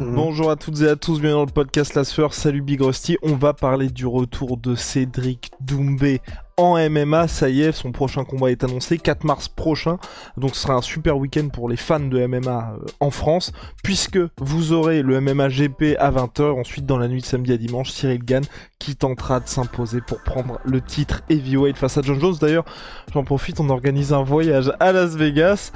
Bonjour à toutes et à tous, bienvenue dans le podcast La Sueur, salut Big Rusty. On va parler du retour de Cédric Doumbé en MMA, ça y est, son prochain combat est annoncé, 4 mars prochain, donc ce sera un super week-end pour les fans de MMA euh, en France, puisque vous aurez le MMA GP à 20h, ensuite dans la nuit de samedi à dimanche, Cyril Gann qui tentera de s'imposer pour prendre le titre heavyweight face à John Jones. D'ailleurs, j'en profite, on organise un voyage à Las Vegas.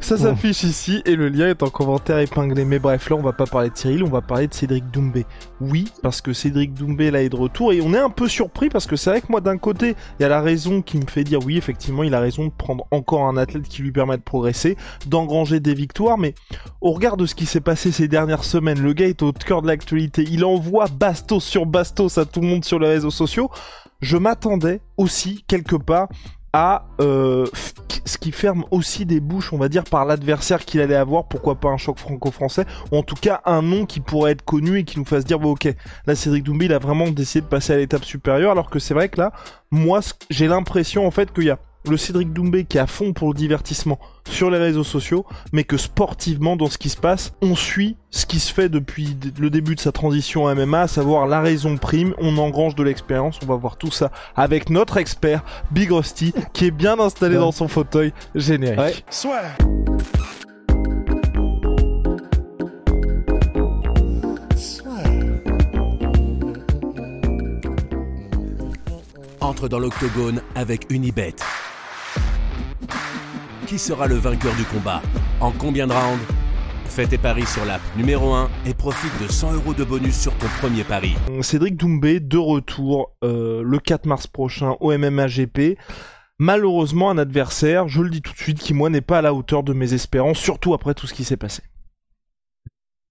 Ça s'affiche ici et le lien est en commentaire épinglé. Mais bref, là on va pas parler de Cyril, on va parler de Cédric Doumbé. Oui, parce que Cédric Doumbé là est de retour et on est un peu surpris parce que c'est vrai que moi d'un côté, il y a la raison qui me fait dire oui, effectivement, il a raison de prendre encore un athlète qui lui permet de progresser, d'engranger des victoires, mais au regard de ce qui s'est passé ces dernières semaines, le gars est au cœur de l'actualité, il envoie bastos sur bastos à tout le monde sur les réseaux sociaux. Je m'attendais aussi quelque part à euh, ce qui ferme aussi des bouches, on va dire, par l'adversaire qu'il allait avoir, pourquoi pas un choc franco-français, ou en tout cas un nom qui pourrait être connu et qui nous fasse dire, bon ok, là Cédric Doumbé, il a vraiment décidé de passer à l'étape supérieure, alors que c'est vrai que là, moi, j'ai l'impression en fait qu'il y a le Cédric Doumbé qui est à fond pour le divertissement sur les réseaux sociaux, mais que sportivement, dans ce qui se passe, on suit ce qui se fait depuis le début de sa transition à MMA, à savoir la raison prime, on engrange de l'expérience, on va voir tout ça avec notre expert, Big Rusty, qui est bien installé dans son fauteuil générique. Soit. Entre dans l'octogone avec Unibet. Qui sera le vainqueur du combat En combien de rounds? Fais tes paris sur l'app numéro 1 et profite de 100 euros de bonus sur ton premier pari. Cédric Doumbé, de retour euh, le 4 mars prochain au MMA GP. Malheureusement, un adversaire, je le dis tout de suite, qui moi n'est pas à la hauteur de mes espérances, surtout après tout ce qui s'est passé.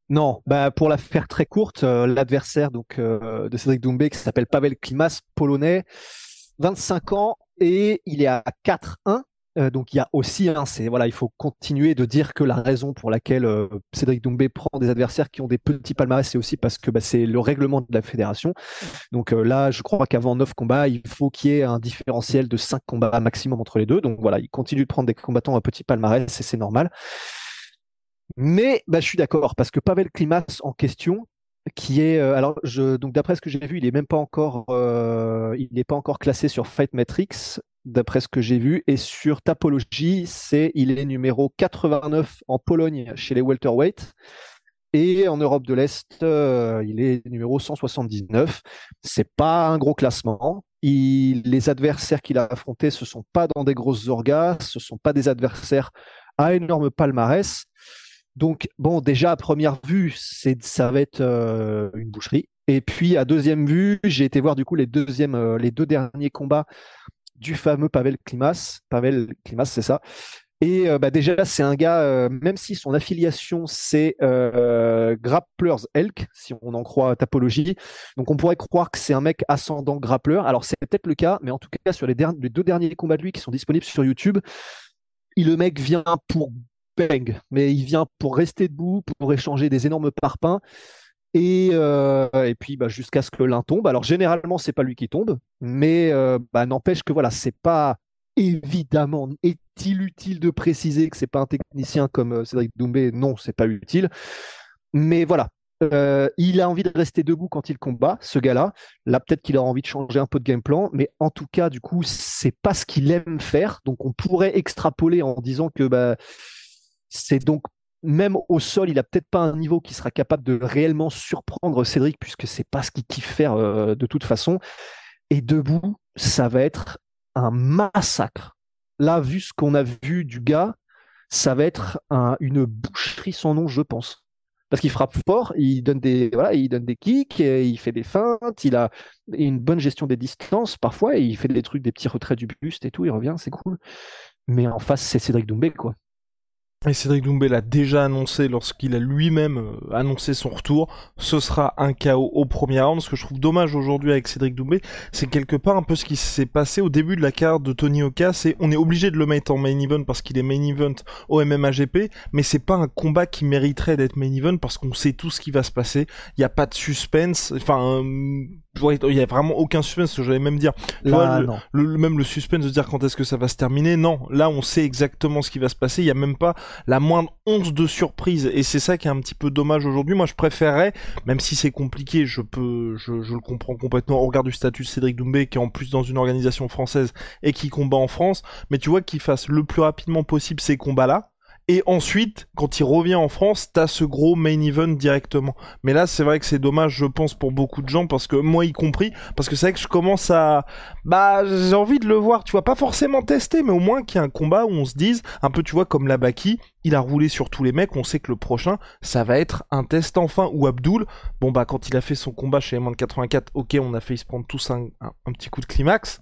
Non, bah pour la faire très courte, euh, l'adversaire donc euh, de Cédric Doumbé qui s'appelle Pavel Klimas, polonais, 25 ans et il est à 4-1 euh, donc il y a aussi, hein, voilà, il faut continuer de dire que la raison pour laquelle euh, Cédric Doumbé prend des adversaires qui ont des petits palmarès, c'est aussi parce que bah, c'est le règlement de la fédération. Donc euh, là, je crois qu'avant 9 combats, il faut qu'il y ait un différentiel de 5 combats maximum entre les deux. Donc voilà, il continue de prendre des combattants à petit palmarès, et c'est normal. Mais bah, je suis d'accord parce que Pavel Klimas en question, qui est alors donc d'après ce que j'ai vu, il est même pas encore n'est pas encore classé sur Fight Matrix d'après ce que j'ai vu. Et sur Tapologie, c'est il est numéro 89 en Pologne chez les welterweight. Et en Europe de l'Est, euh, il est numéro 179. C'est pas un gros classement. Les adversaires qu'il a affrontés, ce sont pas dans des grosses orgas, ce sont pas des adversaires à énorme palmarès. Donc, bon, déjà à première vue, c'est, ça va être euh, une boucherie. Et puis à deuxième vue, j'ai été voir du coup les deuxièmes, euh, les deux derniers combats du fameux Pavel Klimas. Pavel Klimas, c'est ça. Et euh, bah, déjà, c'est un gars, euh, même si son affiliation c'est euh, Grapplers Elk, si on en croit Tapologie, donc on pourrait croire que c'est un mec ascendant grappleur. Alors c'est peut-être le cas, mais en tout cas sur les, deux derniers combats de lui qui sont disponibles sur YouTube, il, le mec vient pour bang, mais il vient pour rester debout, pour échanger des énormes parpaings. Et, euh, et puis bah, jusqu'à ce que l'un tombe. Alors généralement, c'est pas lui qui tombe, mais euh, bah, n'empêche que voilà, c'est pas évidemment est-il utile de préciser que c'est pas un technicien comme euh, Cédric Doumbé? Non, c'est pas utile. Mais voilà, il a envie de rester debout quand il combat, ce gars-là. Là, peut-être qu'il a envie de changer un peu de game plan, mais en tout cas, du coup, c'est pas ce qu'il aime faire. Donc, on pourrait extrapoler en disant que bah, c'est donc même au sol, il a peut-être pas un niveau qui sera capable de réellement surprendre Cédric, puisque c'est pas ce qu'il kiffe faire euh, de toute façon. Et debout, ça va être un massacre. Là, vu ce qu'on a vu du gars, ça va être une boucherie sans nom, je pense. Parce qu'il frappe fort, il donne des voilà, il donne des kicks, il fait des feintes, il a une bonne gestion des distances parfois, et il fait des trucs, des petits retraits du buste et tout, il revient, c'est cool. Mais en face, c'est Cédric Doumbé, quoi. Et Cédric Doumbé l'a déjà annoncé lorsqu'il a lui-même euh, annoncé son retour, ce sera un chaos au premier round. Ce que je trouve dommage aujourd'hui avec Cédric Doumbé, c'est quelque part un peu ce qui s'est passé au début de la carte de Tony Oka, c'est on est obligé de le mettre en main event parce qu'il est main event au MMAGP, mais c'est pas un combat qui mériterait d'être main event parce qu'on sait tout ce qui va se passer, il n'y a pas de suspense, enfin il y a vraiment aucun suspense, je vais même dire. Là, le, même le suspense de dire quand est-ce que ça va se terminer, non. Là, on sait exactement ce qui va se passer. Il y a même pas la moindre once de surprise. Et c'est ça qui est un petit peu dommage aujourd'hui. Moi, je préférerais, même si c'est compliqué, je peux, je, je, le comprends complètement au regard du statut de Cédric Doumbé, qui est en plus dans une organisation française et qui combat en France. Mais tu vois qu'il fasse le plus rapidement possible ces combats-là et ensuite, quand il revient en France, t'as ce gros main event directement. Mais là, c'est vrai que c'est dommage, je pense, pour beaucoup de gens, parce que moi y compris, parce que c'est vrai que je commence à, bah, j'ai envie de le voir, tu vois, pas forcément tester, mais au moins qu'il y ait un combat où on se dise, un peu, tu vois, comme la Baki, il a roulé sur tous les mecs, on sait que le prochain, ça va être un test enfin, ou Abdul, bon bah, quand il a fait son combat chez M1 84, ok, on a fait se prendre tous un petit coup de climax,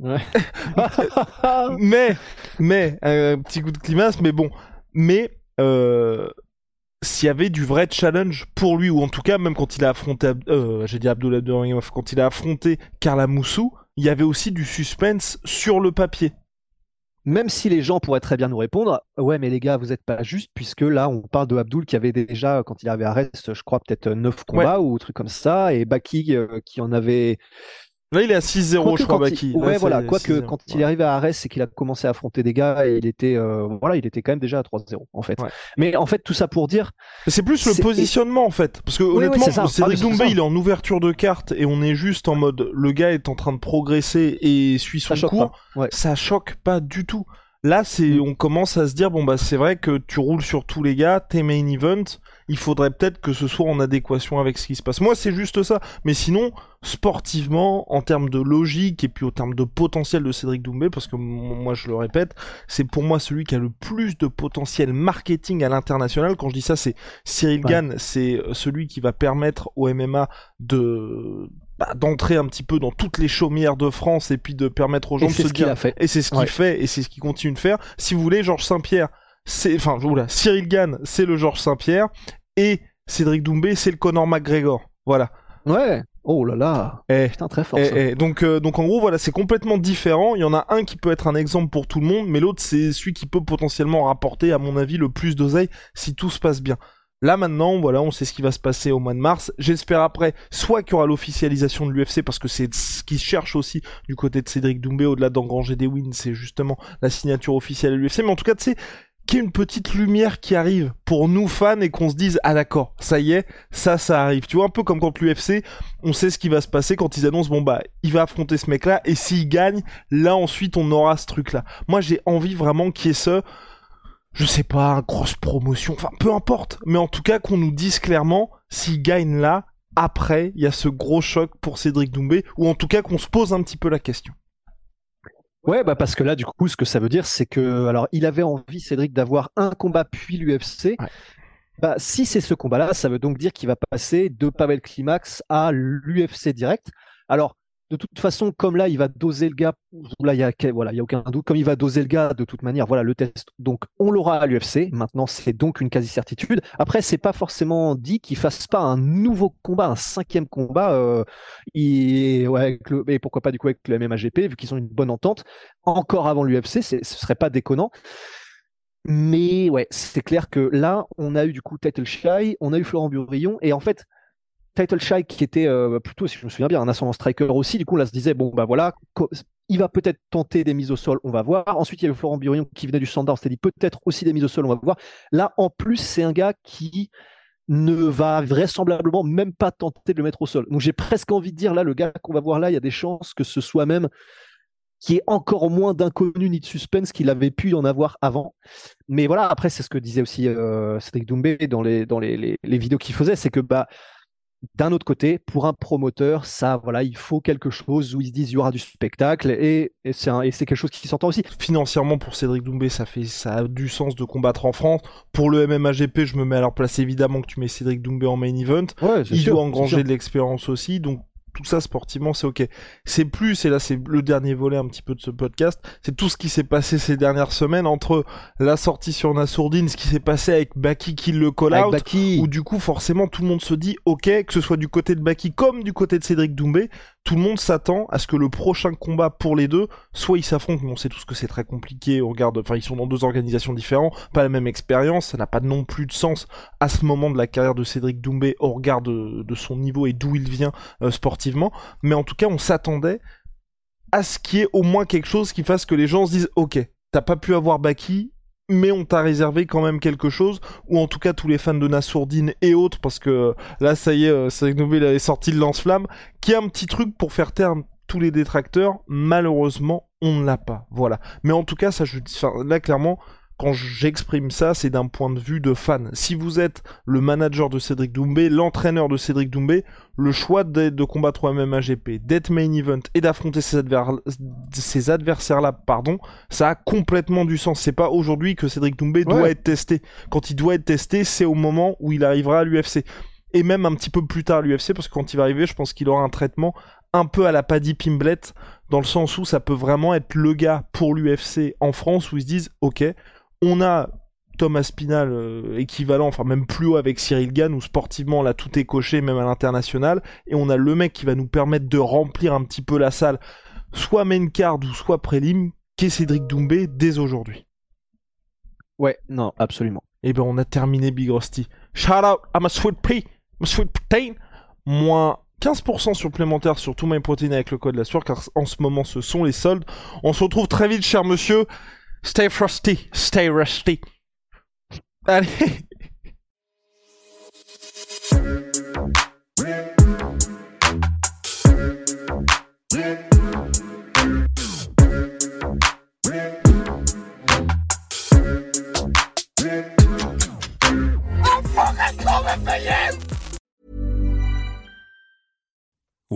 mais, mais, un petit coup de climax, mais bon. Mais, euh, s'il y avait du vrai challenge pour lui, ou en tout cas, même quand il a affronté, euh, j'ai dit Abdullah quand il a affronté Carla Moussou, il y avait aussi du suspense sur le papier. Même si les gens pourraient très bien nous répondre, ouais, mais les gars, vous n'êtes pas juste, puisque là, on parle de Abdul qui avait déjà, quand il arrivait à Rest, je crois, peut-être 9 combats ou trucs comme ça, et Baki euh, qui en avait Là, il est à 6-0, je crois, Baki. Ouais, voilà. Quoique, quand il est arrivé à Arès, c'est qu'il a commencé à affronter des gars et il était, euh, voilà, il était quand même déjà à 3-0, en fait. Mais en fait, tout ça pour dire. C'est plus le positionnement, en fait. Parce que, honnêtement, Cédric ah, Doumbé, il est en ouverture de carte et on est juste en mode, le gars est en train de progresser et suit son cours. Ça choque pas du tout. Là, c'est, mm. on commence à se dire, bon, bah, c'est vrai que tu roules sur tous les gars, tes main events, il faudrait peut-être que ce soit en adéquation avec ce qui se passe. Moi, c'est juste ça. Mais sinon, sportivement, en termes de logique et puis au terme de potentiel de Cédric Doumbé, parce que moi, je le répète, c'est pour moi celui qui a le plus de potentiel marketing à l'international. Quand je dis ça, c'est Cyril Gann, c'est euh, celui qui va permettre au MMA de bah, d'entrer un petit peu dans toutes les chaumières de France et puis de permettre aux gens de se dire. Fait. Et c'est ce qu'il fait et c'est ce qu'il continue de faire. Si vous voulez, Georges Saint-Pierre, c'est, enfin, Cyril Gann, c'est le Georges Saint-Pierre et Cédric Doumbé, c'est le Conor McGregor. Voilà. Ouais. Oh là là. Et, eh, Putain, très fort. Et, eh, eh, donc, euh, donc en gros, voilà, c'est complètement différent. Il y en a un qui peut être un exemple pour tout le monde, mais l'autre, c'est celui qui peut potentiellement rapporter, à mon avis, le plus d'oseille si tout se passe bien. Là maintenant, voilà, on sait ce qui va se passer au mois de mars. J'espère après, soit qu'il y aura l'officialisation de l'UFC, parce que c'est ce qu'ils cherche aussi du côté de Cédric Doumbé, au-delà d'engranger des wins, c'est justement la signature officielle de l'UFC. Mais en tout cas, tu sais, qu'il y ait une petite lumière qui arrive pour nous fans et qu'on se dise ah d'accord ça y est ça ça arrive tu vois un peu comme quand l'UFC on sait ce qui va se passer quand ils annoncent bon bah il va affronter ce mec là et s'il gagne là ensuite on aura ce truc là moi j'ai envie vraiment qu'il y ait ce je sais pas grosse promotion enfin peu importe mais en tout cas qu'on nous dise clairement s'il gagne là après il y a ce gros choc pour Cédric Doumbé ou en tout cas qu'on se pose un petit peu la question Ouais, bah parce que là, du coup, ce que ça veut dire, c'est que, alors, il avait envie, Cédric, d'avoir un combat puis l'UFC. Bah, si c'est ce combat-là, ça veut donc dire qu'il va passer de Pavel Climax à l'UFC direct. Alors, de toute façon, comme là, il va doser le gars, là, il y a, voilà, il y a aucun doute, comme il va doser le gars, de toute manière, voilà, le test. Donc, on l'aura à l'UFC. Maintenant, c'est donc une quasi-certitude. Après, c'est pas forcément dit qu'il fasse pas un nouveau combat, un cinquième combat, euh, et, ouais, et pourquoi pas du coup avec le MMAGP, vu qu'ils ont une bonne entente, encore avant l'UFC, ce serait pas déconnant. Mais ouais, c'est clair que là, on a eu du coup Title Shy, on a eu Florent Burillon, et en fait, Title Shy qui était euh, plutôt, si je me souviens bien, un ascendant striker aussi. Du coup, là, se disait, bon, bah voilà, il va peut-être tenter des mises au sol, on va voir. Ensuite, il y avait Florent Burion qui venait du standard, on dit peut-être aussi des mises au sol, on va voir. Là, en plus, c'est un gars qui ne va vraisemblablement même pas tenter de le mettre au sol. Donc j'ai presque envie de dire là, le gars qu'on va voir là, il y a des chances que ce soit même qui est encore moins d'inconnu ni de suspense qu'il avait pu en avoir avant. Mais voilà, après, c'est ce que disait aussi euh, Cédric Doumbé dans les, dans les, les, vidéos qu'il faisait, c'est que bah, d'un autre côté, pour un promoteur, ça, voilà, il faut quelque chose où ils se disent il y aura du spectacle et, et c'est quelque chose qui s'entend aussi. Financièrement, pour Cédric Doumbé, ça, fait, ça a du sens de combattre en France. Pour le MMAGP, je me mets à leur place évidemment que tu mets Cédric Doumbé en main event. il doit engranger de l'expérience aussi, donc tout ça sportivement c'est ok. C'est plus, et là c'est le dernier volet un petit peu de ce podcast, c'est tout ce qui s'est passé ces dernières semaines entre la sortie sur Nasourdine, ce qui s'est passé avec Baki qui le call out, où du coup forcément tout le monde se dit ok, que ce soit du côté de Baki comme du côté de Cédric Doumbé, tout le monde s'attend à ce que le prochain combat pour les deux, soit ils s'affrontent, mais on sait tous que c'est très compliqué, on regarde, enfin ils sont dans deux organisations différentes, pas la même expérience, ça n'a pas non plus de sens à ce moment de la carrière de Cédric Doumbé au regard de, son niveau et d'où il vient euh, sportivement, mais en tout cas on s'attendait à ce qu'il y ait au moins quelque chose qui fasse que les gens se disent ok, t'as pas pu avoir Baki, mais on t'a réservé quand même quelque chose, ou en tout cas tous les fans de Nassourdine et autres, parce que là, ça y est, euh, c'est il avait sorti le lance-flamme, qui a un petit truc pour faire taire tous les détracteurs. Malheureusement, on ne l'a pas. Voilà. Mais en tout cas, ça, je, là, clairement, quand j'exprime ça, c'est d'un point de vue de fan. Si vous êtes le manager de Cédric Doumbé, l'entraîneur de Cédric Doumbé, le choix de, de combattre au MMAGP, d'être main event et d'affronter ces, adversaires-là, pardon, ça a complètement du sens. C'est pas aujourd'hui que Cédric Doumbé doit être testé. Quand il doit être testé, c'est au moment où il arrivera à l'UFC. Et même un petit peu plus tard à l'UFC, parce que quand il va arriver, je pense qu'il aura un traitement un peu à la Paddy Pimblet, dans le sens où ça peut vraiment être le gars pour l'UFC en France, où ils se disent, ok, on a Thomas Spinal euh, équivalent, enfin même plus haut avec Cyril Gann, où sportivement là tout est coché, même à l'international, et on a le mec qui va nous permettre de remplir un petit peu la salle, soit main card ou soit prélim, qu'est Cédric Doumbé dès aujourd'hui. Ouais, non, absolument. Et eh ben on a terminé Big Rusty. Shout out à ma sweet pea, ma sweet protein, moins 15% supplémentaire sur tout my protein avec le code la sueur, car en ce moment ce sont les soldes. On se retrouve très vite, cher monsieur. Stay frosty, stay rusty. Allez.